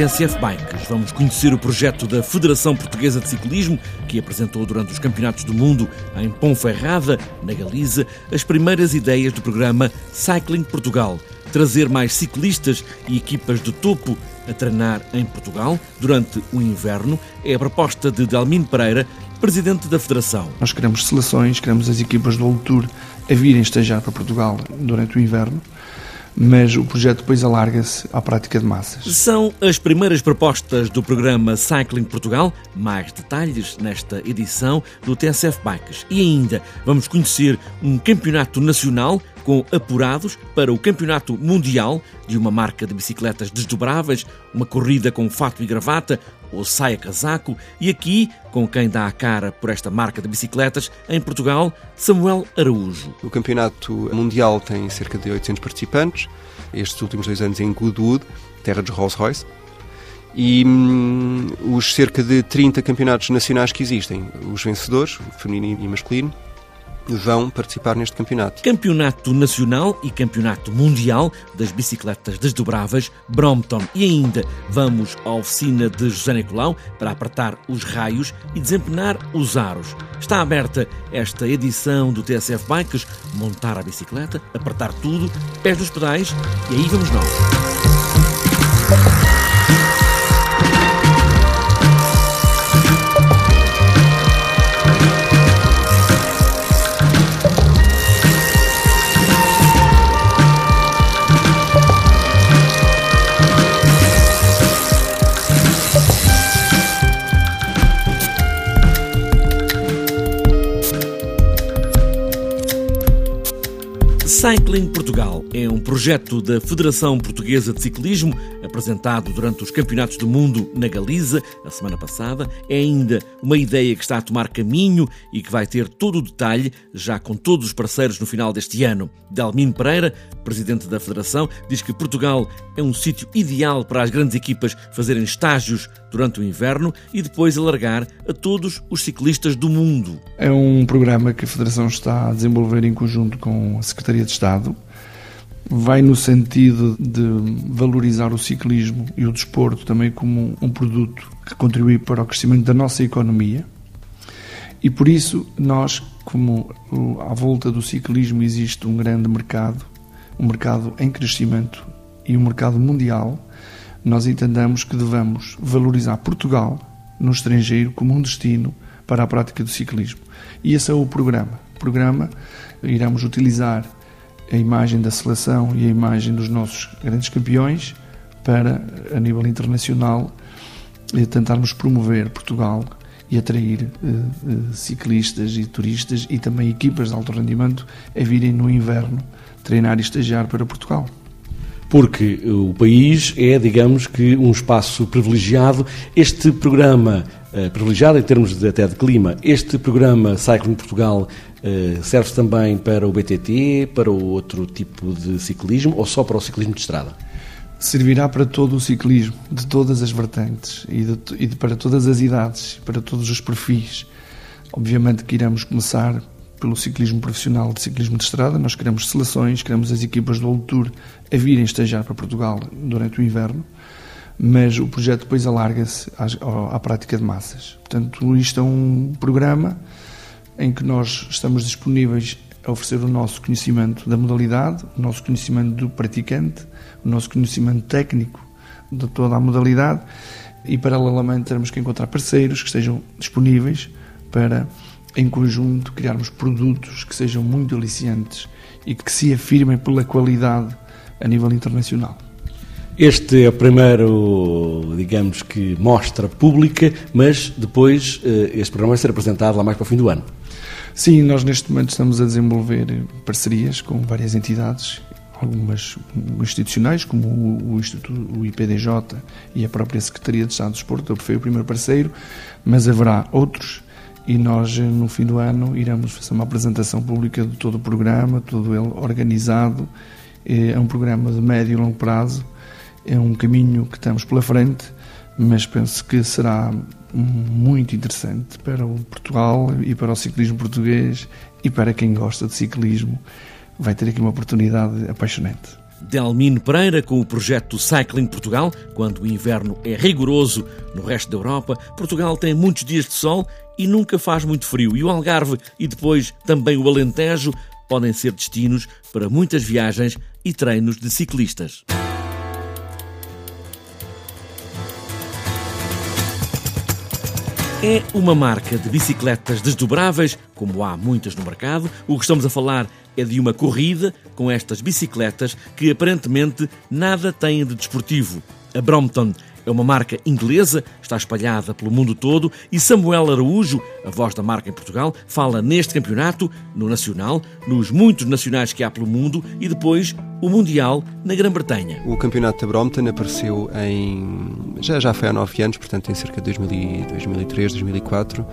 TSF Bikes. Vamos conhecer o projeto da Federação Portuguesa de Ciclismo, que apresentou durante os Campeonatos do Mundo em Ponferrada, na Galiza, as primeiras ideias do programa Cycling Portugal. Trazer mais ciclistas e equipas de topo a treinar em Portugal durante o inverno é a proposta de Delmino Pereira, presidente da Federação. Nós queremos seleções, queremos as equipas do World Tour a virem estagiar para Portugal durante o inverno mas o projeto depois alarga-se à prática de massas. São as primeiras propostas do programa Cycling Portugal. Mais detalhes nesta edição do TSF Bikes. E ainda vamos conhecer um campeonato nacional com apurados para o Campeonato Mundial de uma marca de bicicletas desdobráveis, uma corrida com fato e gravata ou saia casaco, e aqui, com quem dá a cara por esta marca de bicicletas, em Portugal, Samuel Araújo. O Campeonato Mundial tem cerca de 800 participantes, estes últimos dois anos em Goodwood, terra dos Rolls-Royce, e hum, os cerca de 30 campeonatos nacionais que existem, os vencedores, feminino e masculino, vão participar neste campeonato. Campeonato Nacional e Campeonato Mundial das Bicicletas Desdobráveis Brompton. E ainda vamos à oficina de José Nicolau para apertar os raios e desempenar os aros. Está aberta esta edição do TSF Bikes, montar a bicicleta, apertar tudo, pés nos pedais e aí vamos nós. Cycling Portugal é um projeto da Federação Portuguesa de Ciclismo, apresentado durante os Campeonatos do Mundo na Galiza, a semana passada. É ainda uma ideia que está a tomar caminho e que vai ter todo o detalhe, já com todos os parceiros no final deste ano. Delmino Pereira, presidente da Federação, diz que Portugal é um sítio ideal para as grandes equipas fazerem estágios durante o inverno e depois alargar a todos os ciclistas do mundo. É um programa que a Federação está a desenvolver em conjunto com a Secretaria de Estado. Vai no sentido de valorizar o ciclismo e o desporto também como um produto que contribui para o crescimento da nossa economia. E por isso, nós, como à volta do ciclismo existe um grande mercado, um mercado em crescimento e um mercado mundial, nós entendemos que devemos valorizar Portugal no estrangeiro como um destino para a prática do ciclismo. E esse é o programa. O programa iremos utilizar a imagem da seleção e a imagem dos nossos grandes campeões para, a nível internacional, eh, tentarmos promover Portugal e atrair uh, ciclistas e turistas e também equipas de alto rendimento a virem no inverno treinar e estagiar para Portugal porque o país é, digamos que, um espaço privilegiado. Este programa, eh, privilegiado em termos de, até de clima, este programa Cycling Portugal eh, serve também para o BTT, para o outro tipo de ciclismo ou só para o ciclismo de estrada? Servirá para todo o ciclismo, de todas as vertentes e, de, e de, para todas as idades, para todos os perfis. Obviamente que iremos começar pelo ciclismo profissional de ciclismo de estrada. Nós queremos seleções, queremos as equipas do World Tour a virem estagiar para Portugal durante o inverno, mas o projeto depois alarga-se à, à prática de massas. Portanto, isto é um programa em que nós estamos disponíveis a oferecer o nosso conhecimento da modalidade, o nosso conhecimento do praticante, o nosso conhecimento técnico de toda a modalidade e, paralelamente, teremos que encontrar parceiros que estejam disponíveis para em conjunto, criarmos produtos que sejam muito aliciantes e que se afirmem pela qualidade a nível internacional. Este é o primeiro, digamos que, mostra pública, mas depois eh, este programa vai ser apresentado lá mais para o fim do ano. Sim, nós neste momento estamos a desenvolver parcerias com várias entidades, algumas institucionais, como o, Instituto, o IPDJ e a própria Secretaria de Estado do Desporto, que foi o primeiro parceiro, mas haverá outros e nós no fim do ano iremos fazer uma apresentação pública de todo o programa, todo ele organizado. É um programa de médio e longo prazo, é um caminho que estamos pela frente, mas penso que será muito interessante para o Portugal e para o ciclismo português e para quem gosta de ciclismo. Vai ter aqui uma oportunidade apaixonante. Delmino Pereira com o projeto Cycling Portugal. Quando o inverno é rigoroso no resto da Europa, Portugal tem muitos dias de sol e nunca faz muito frio. E o Algarve e depois também o Alentejo podem ser destinos para muitas viagens e treinos de ciclistas. É uma marca de bicicletas desdobráveis, como há muitas no mercado. O que estamos a falar é de uma corrida com estas bicicletas que aparentemente nada têm de desportivo. A Brompton é uma marca inglesa, está espalhada pelo mundo todo e Samuel Araújo, a voz da marca em Portugal, fala neste campeonato, no Nacional, nos muitos nacionais que há pelo mundo e depois o Mundial na Grã-Bretanha. O campeonato da Brompton apareceu em. já, já foi há nove anos, portanto em cerca de 2003, 2004,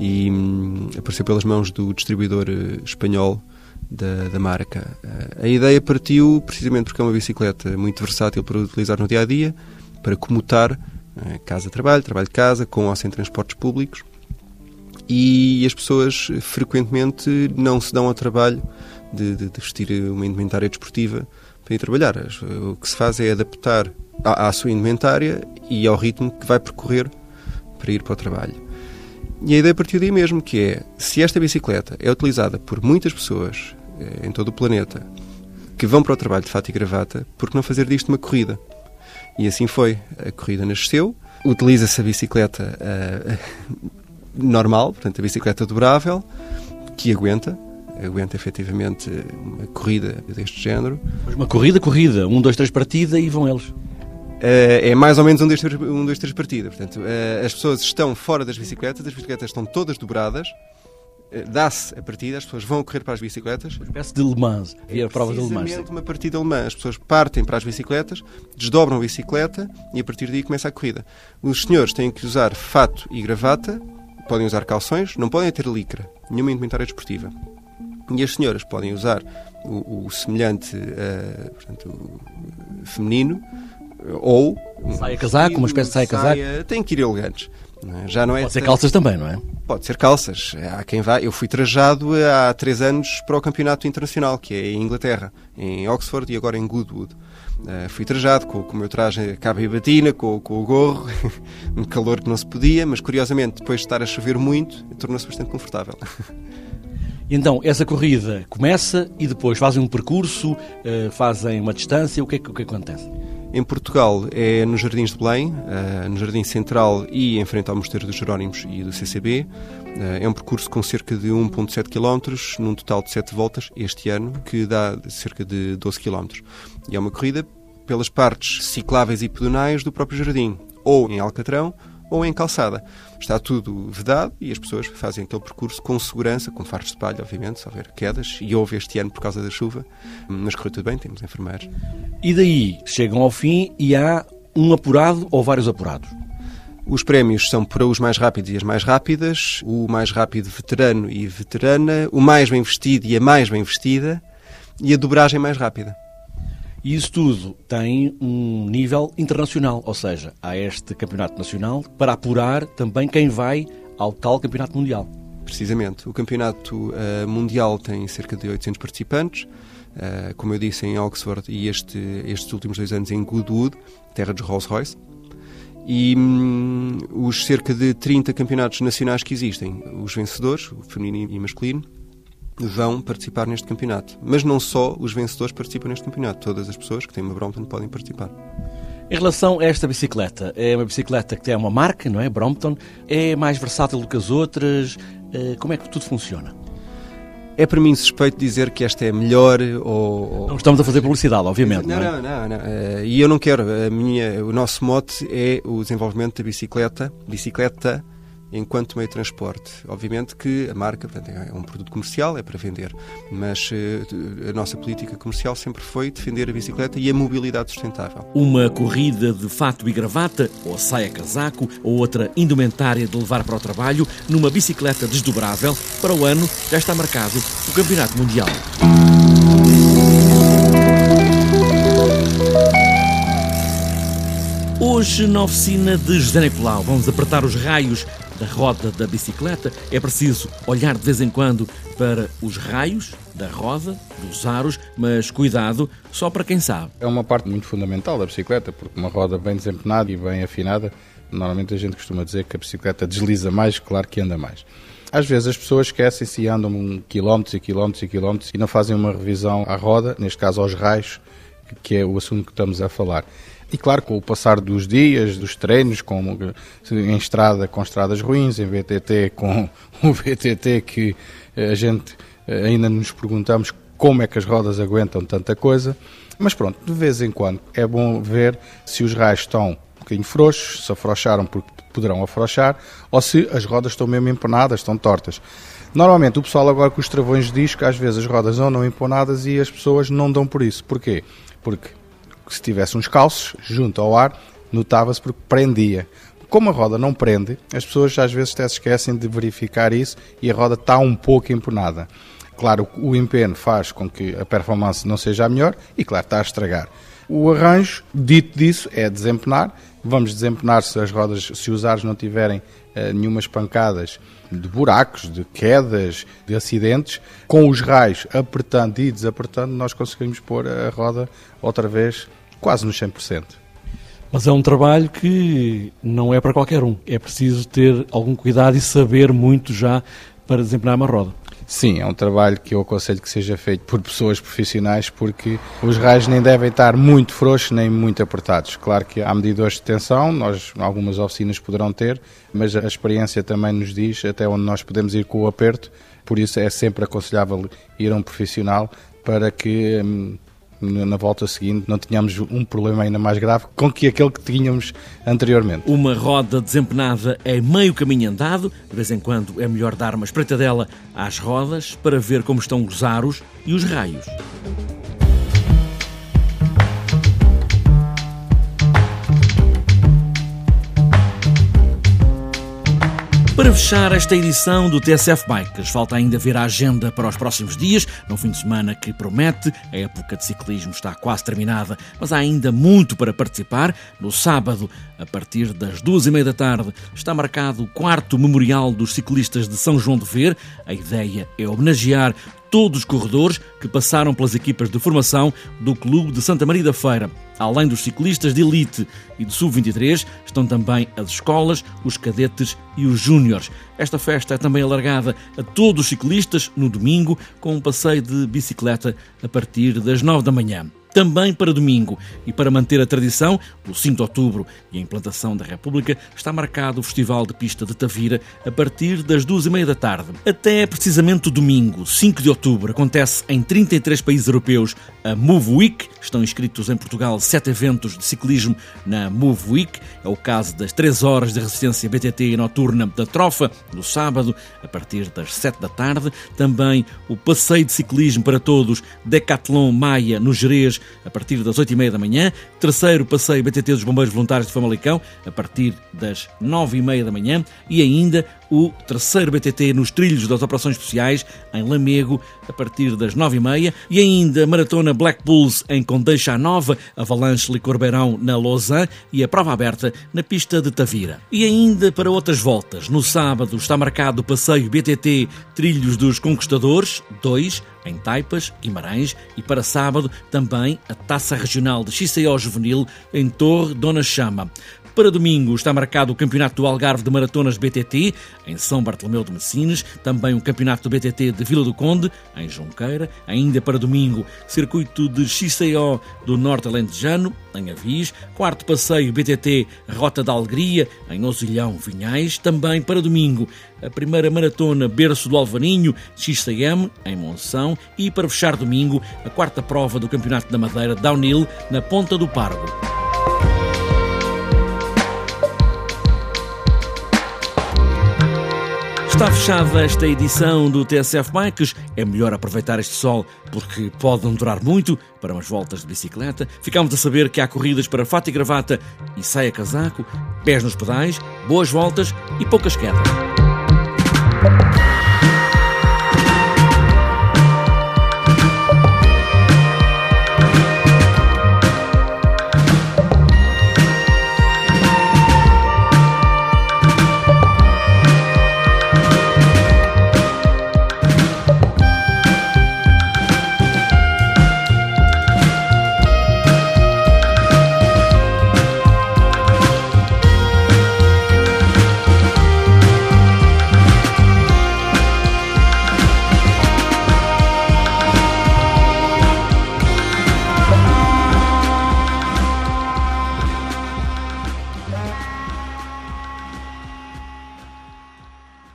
e hum, apareceu pelas mãos do distribuidor eh, espanhol da, da, marca. Eh, a ideia partiu precisamente porque é uma bicicleta muito versátil para utilizar no dia a dia, para comutar eh, casa-trabalho, trabalho-casa, com ou sem transportes públicos. E as pessoas frequentemente não se dão ao trabalho de, de, de vestir uma indumentária desportiva para ir trabalhar. O que se faz é adaptar à, à sua indumentária e ao ritmo que vai percorrer para ir para o trabalho. E a ideia partiu daí mesmo, que é, se esta bicicleta é utilizada por muitas pessoas em todo o planeta que vão para o trabalho de fato e gravata, por que não fazer disto uma corrida? E assim foi. A corrida nasceu, utiliza-se a bicicleta uh, normal, portanto, a bicicleta dobrável, que aguenta, aguenta efetivamente uma corrida deste género. Mas uma corrida, corrida, um, dois, três partida e vão eles. Uh, é mais ou menos um, dois, três, um, dois, três partida. Portanto, uh, as pessoas estão fora das bicicletas, as bicicletas estão todas dobradas, eh, dá-se a partida, as pessoas vão correr para as bicicletas. Uma espécie de Le Mans, é a prova de Le Mans. uma partida Le Mans. As pessoas partem para as bicicletas, desdobram a bicicleta e a partir daí começa a corrida. Os senhores têm que usar fato e gravata, podem usar calções, não podem ter licra, nenhuma indumentária desportiva. E as senhoras podem usar o, o semelhante, uh, portanto, feminino, ou... Saia casaco, uma espécie de saia casaco. Tem que ir elegantes. É? Já não é Pode ser calças também, não é? Pode ser calças. Há quem vá. Eu fui trajado há três anos para o campeonato internacional, que é em Inglaterra, em Oxford e agora em Goodwood. Uh, fui trajado com, com o meu traje cabo e batina, com, com o gorro, um calor que não se podia, mas curiosamente, depois de estar a chover muito, tornou-se bastante confortável. Então, essa corrida começa e depois fazem um percurso, uh, fazem uma distância, o que é que, o que, é que acontece? Em Portugal é nos Jardins de Belém, eh, no Jardim Central e em frente ao Mosteiro dos Jerónimos e do CCB. Eh, é um percurso com cerca de 1,7 km, num total de 7 voltas este ano, que dá cerca de 12 km. E é uma corrida pelas partes cicláveis e pedonais do próprio jardim, ou em Alcatrão ou em calçada. Está tudo vedado e as pessoas fazem aquele percurso com segurança, com faros de palha, obviamente, se houver quedas, e houve este ano por causa da chuva, mas correu tudo bem, temos enfermeiros. E daí chegam ao fim e há um apurado ou vários apurados? Os prémios são para os mais rápidos e as mais rápidas, o mais rápido veterano e veterana, o mais bem vestido e a mais bem vestida, e a dobragem mais rápida. E isso tudo tem um nível internacional, ou seja, há este campeonato nacional para apurar também quem vai ao tal campeonato mundial. Precisamente. O campeonato uh, mundial tem cerca de 800 participantes, uh, como eu disse, em Oxford e este, estes últimos dois anos em Goodwood, terra dos Rolls-Royce. E hum, os cerca de 30 campeonatos nacionais que existem, os vencedores, o feminino e masculino, vão participar neste campeonato. Mas não só os vencedores participam neste campeonato, todas as pessoas que têm uma Brompton podem participar. Em relação a esta bicicleta, é uma bicicleta que tem uma marca, não é? Brompton. É mais versátil do que as outras? Eh, como é que tudo funciona? É para mim suspeito dizer que esta é melhor ou... Não estamos a fazer publicidade, obviamente, não, não é? Não, não, não. Eh, e eu não quero. A minha, o nosso mote é o desenvolvimento da bicicleta, bicicleta enquanto meio de transporte. Obviamente que a marca portanto, é um produto comercial, é para vender, mas uh, a nossa política comercial sempre foi defender a bicicleta e a mobilidade sustentável. Uma corrida de fato e gravata, ou saia-casaco, ou outra indumentária de levar para o trabalho, numa bicicleta desdobrável, para o ano já está marcado o Campeonato Mundial. Hoje, na oficina de José Nicolau, vamos apertar os raios da roda da bicicleta. É preciso olhar de vez em quando para os raios da roda, dos aros, mas cuidado só para quem sabe. É uma parte muito fundamental da bicicleta, porque uma roda bem desempenada e bem afinada, normalmente a gente costuma dizer que a bicicleta desliza mais, claro que anda mais. Às vezes as pessoas esquecem-se e andam quilómetros e quilómetros e quilómetros e não fazem uma revisão à roda, neste caso aos raios, que é o assunto que estamos a falar. E claro, com o passar dos dias, dos treinos, com, em estrada com estradas ruins, em VTT com o VTT que a gente eh, ainda nos perguntamos como é que as rodas aguentam tanta coisa. Mas pronto, de vez em quando é bom ver se os raios estão um bocadinho frouxos, se afrouxaram porque poderão afrouxar, ou se as rodas estão mesmo empenadas, estão tortas. Normalmente o pessoal agora com os travões diz que às vezes as rodas andam emponadas e as pessoas não dão por isso. Porquê? Porque se tivesse uns calços junto ao ar, notava-se porque prendia. Como a roda não prende, as pessoas às vezes até se esquecem de verificar isso e a roda está um pouco empenada. Claro, o empenho faz com que a performance não seja a melhor e, claro, está a estragar. O arranjo, dito disso, é desempenar. Vamos desempenar se as rodas, se os ares não tiverem uh, nenhumas pancadas de buracos, de quedas, de acidentes. Com os raios apertando e desapertando, nós conseguimos pôr a roda outra vez quase nos 100%. Mas é um trabalho que não é para qualquer um. É preciso ter algum cuidado e saber muito já para desempenhar uma roda. Sim, é um trabalho que eu aconselho que seja feito por pessoas profissionais porque os raios nem devem estar muito frouxos nem muito apertados. Claro que há medidores de tensão, nós algumas oficinas poderão ter, mas a experiência também nos diz até onde nós podemos ir com o aperto, por isso é sempre aconselhável ir a um profissional para que hum, na volta seguinte não tínhamos um problema ainda mais grave com que aquele que tínhamos anteriormente. Uma roda desempenada é meio caminho andado, de vez em quando é melhor dar uma espreitadela às rodas para ver como estão os aros e os raios. Para fechar esta edição do TSF Bikes, falta ainda ver a agenda para os próximos dias, num fim de semana que promete. A época de ciclismo está quase terminada, mas há ainda muito para participar. No sábado, a partir das duas e meia da tarde, está marcado o quarto Memorial dos Ciclistas de São João de Ver. A ideia é homenagear todos os corredores que passaram pelas equipas de formação do Clube de Santa Maria da Feira. Além dos ciclistas de elite e de sub-23, estão também as escolas, os cadetes e os júniores. Esta festa é também alargada a todos os ciclistas no domingo, com um passeio de bicicleta a partir das 9 da manhã também para domingo. E para manter a tradição, do 5 de outubro e a implantação da República, está marcado o Festival de Pista de Tavira a partir das duas e meia da tarde. Até precisamente o domingo, 5 de outubro, acontece em 33 países europeus a Move Week. Estão inscritos em Portugal sete eventos de ciclismo na Move Week. É o caso das 3 horas de resistência BTT noturna da Trofa, no sábado, a partir das 7 da tarde. Também o passeio de ciclismo para todos Decathlon Maia, no Jerez, a partir das 8 e meia da manhã. Terceiro passeio BTT dos Bombeiros Voluntários de Famalicão, a partir das 9 e meia da manhã. E ainda o terceiro BTT nos trilhos das operações especiais, em Lamego, a partir das 9 e meia. E ainda a Maratona Black Bulls em Condeixa Nova, Avalanche Licorbeirão na Lausanne e a prova aberta na pista de Tavira. E ainda para outras voltas, no sábado está marcado o passeio BTT Trilhos dos Conquistadores 2, em Taipas, Guimarães, e para sábado também a Taça Regional de XCO Juvenil em Torre Dona Chama. Para domingo está marcado o Campeonato do Algarve de Maratonas BTT, em São Bartolomeu de Messinas, também o Campeonato do BTT de Vila do Conde, em Junqueira, ainda para domingo, Circuito de XCO do Norte Alentejano, em Avis, quarto passeio BTT Rota da Alegria, em Osilhão Vinhais, também para domingo, a primeira maratona Berço do Alvaninho, XCM, em Monção, e para fechar domingo, a quarta prova do Campeonato da Madeira Downhill, na Ponta do Pargo. Está fechada esta edição do TSF Bikes. É melhor aproveitar este sol porque pode não durar muito para umas voltas de bicicleta. Ficamos a saber que há corridas para fato e gravata e saia casaco, pés nos pedais, boas voltas e poucas quedas.